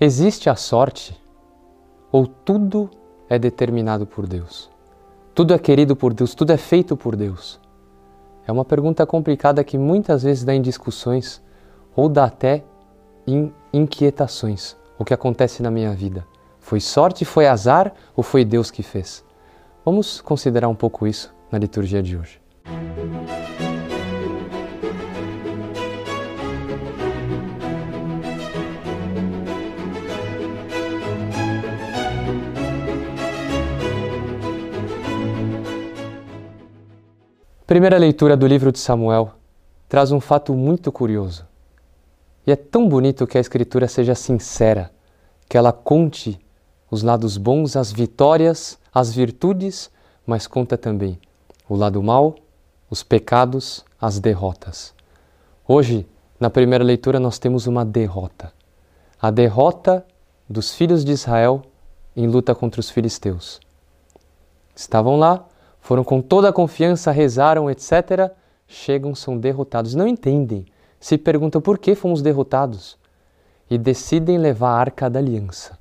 Existe a sorte ou tudo é determinado por Deus? Tudo é querido por Deus, tudo é feito por Deus? É uma pergunta complicada que muitas vezes dá em discussões ou dá até em inquietações. O que acontece na minha vida? Foi sorte, foi azar ou foi Deus que fez? Vamos considerar um pouco isso na liturgia de hoje. Primeira leitura do livro de Samuel traz um fato muito curioso. E é tão bonito que a Escritura seja sincera, que ela conte os lados bons, as vitórias, as virtudes, mas conta também o lado mal, os pecados, as derrotas. Hoje, na primeira leitura, nós temos uma derrota. A derrota dos filhos de Israel em luta contra os filisteus. Estavam lá, foram com toda a confiança, rezaram, etc. Chegam, são derrotados. Não entendem. Se perguntam por que fomos derrotados. E decidem levar a arca da aliança,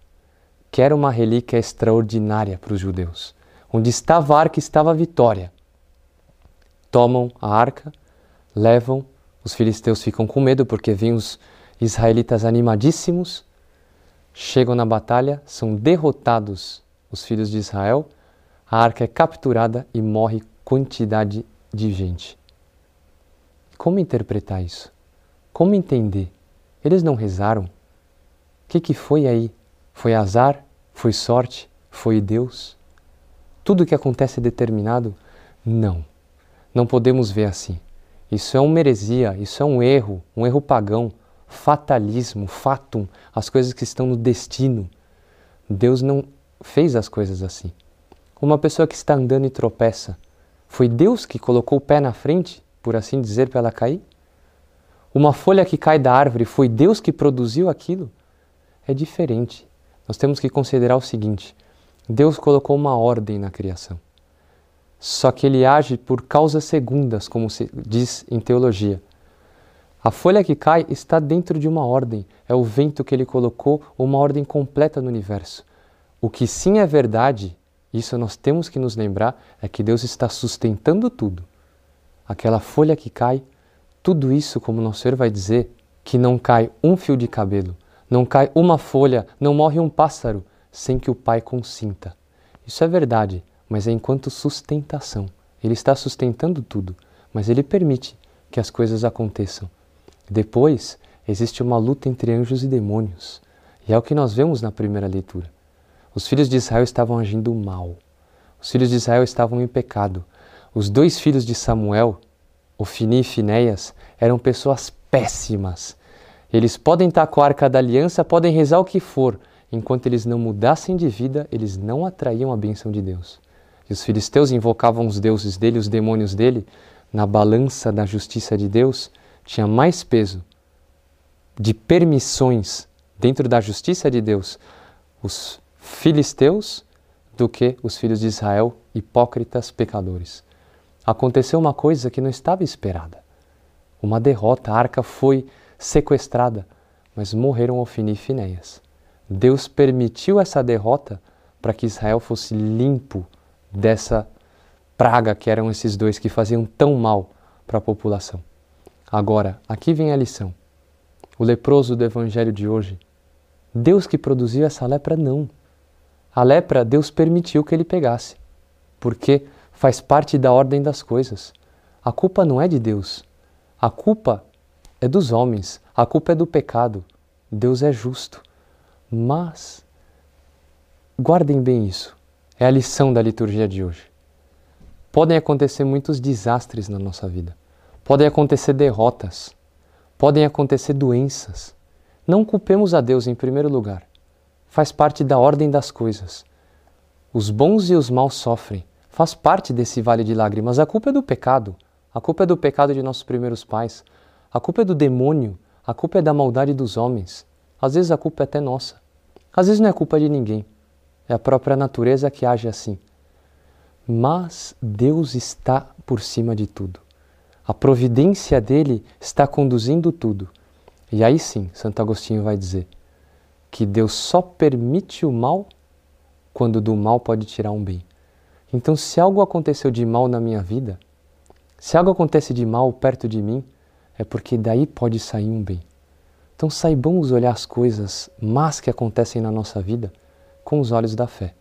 que era uma relíquia extraordinária para os judeus. Onde estava a arca, estava a vitória. Tomam a arca, levam, os filisteus ficam com medo porque vêm os israelitas animadíssimos, chegam na batalha, são derrotados os filhos de Israel a arca é capturada e morre quantidade de gente. Como interpretar isso? Como entender? Eles não rezaram? O que, que foi aí? Foi azar? Foi sorte? Foi Deus? Tudo o que acontece é determinado? Não. Não podemos ver assim. Isso é uma heresia, isso é um erro, um erro pagão, fatalismo, fatum, as coisas que estão no destino. Deus não fez as coisas assim. Uma pessoa que está andando e tropeça, foi Deus que colocou o pé na frente, por assim dizer, para ela cair? Uma folha que cai da árvore, foi Deus que produziu aquilo? É diferente. Nós temos que considerar o seguinte: Deus colocou uma ordem na criação. Só que ele age por causas segundas, como se diz em teologia. A folha que cai está dentro de uma ordem, é o vento que ele colocou, uma ordem completa no universo. O que sim é verdade isso nós temos que nos lembrar é que Deus está sustentando tudo. Aquela folha que cai, tudo isso, como nosso Senhor vai dizer, que não cai um fio de cabelo, não cai uma folha, não morre um pássaro sem que o Pai consinta. Isso é verdade, mas é enquanto sustentação. Ele está sustentando tudo, mas ele permite que as coisas aconteçam. Depois, existe uma luta entre anjos e demônios. E é o que nós vemos na primeira leitura. Os filhos de Israel estavam agindo mal. Os filhos de Israel estavam em pecado. Os dois filhos de Samuel, Ofini e Finéias, eram pessoas péssimas. Eles podem estar com a arca da aliança, podem rezar o que for, enquanto eles não mudassem de vida, eles não atraíam a bênção de Deus. E os filisteus invocavam os deuses dele, os demônios dele, na balança da justiça de Deus, tinha mais peso de permissões dentro da justiça de Deus. Os filisteus do que os filhos de Israel, hipócritas pecadores. Aconteceu uma coisa que não estava esperada. Uma derrota, a arca foi sequestrada, mas morreram Ofini e Finéias. Deus permitiu essa derrota para que Israel fosse limpo dessa praga que eram esses dois que faziam tão mal para a população. Agora, aqui vem a lição. O leproso do evangelho de hoje, Deus que produziu essa lepra, não. A lepra, Deus permitiu que ele pegasse, porque faz parte da ordem das coisas. A culpa não é de Deus. A culpa é dos homens. A culpa é do pecado. Deus é justo. Mas, guardem bem isso. É a lição da liturgia de hoje. Podem acontecer muitos desastres na nossa vida. Podem acontecer derrotas. Podem acontecer doenças. Não culpemos a Deus em primeiro lugar faz parte da ordem das coisas. Os bons e os maus sofrem, faz parte desse vale de lágrimas. A culpa é do pecado, a culpa é do pecado de nossos primeiros pais, a culpa é do demônio, a culpa é da maldade dos homens. Às vezes a culpa é até nossa, às vezes não é culpa de ninguém, é a própria natureza que age assim. Mas Deus está por cima de tudo. A providência dele está conduzindo tudo. E aí sim, Santo Agostinho vai dizer: que Deus só permite o mal quando do mal pode tirar um bem. Então, se algo aconteceu de mal na minha vida, se algo acontece de mal perto de mim, é porque daí pode sair um bem. Então, saibamos olhar as coisas más que acontecem na nossa vida com os olhos da fé,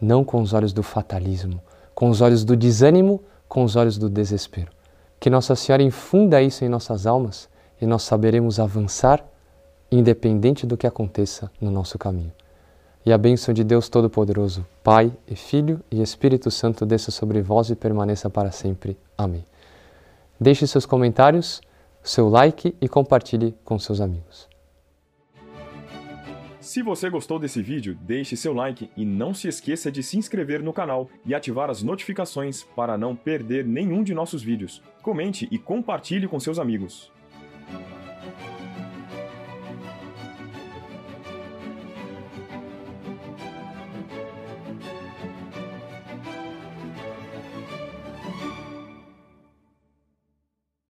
não com os olhos do fatalismo, com os olhos do desânimo, com os olhos do desespero. Que Nossa Senhora infunda isso em nossas almas e nós saberemos avançar independente do que aconteça no nosso caminho. E a bênção de Deus Todo-Poderoso, Pai e Filho e Espírito Santo desça sobre vós e permaneça para sempre. Amém. Deixe seus comentários, seu like e compartilhe com seus amigos. Se você gostou desse vídeo, deixe seu like e não se esqueça de se inscrever no canal e ativar as notificações para não perder nenhum de nossos vídeos. Comente e compartilhe com seus amigos.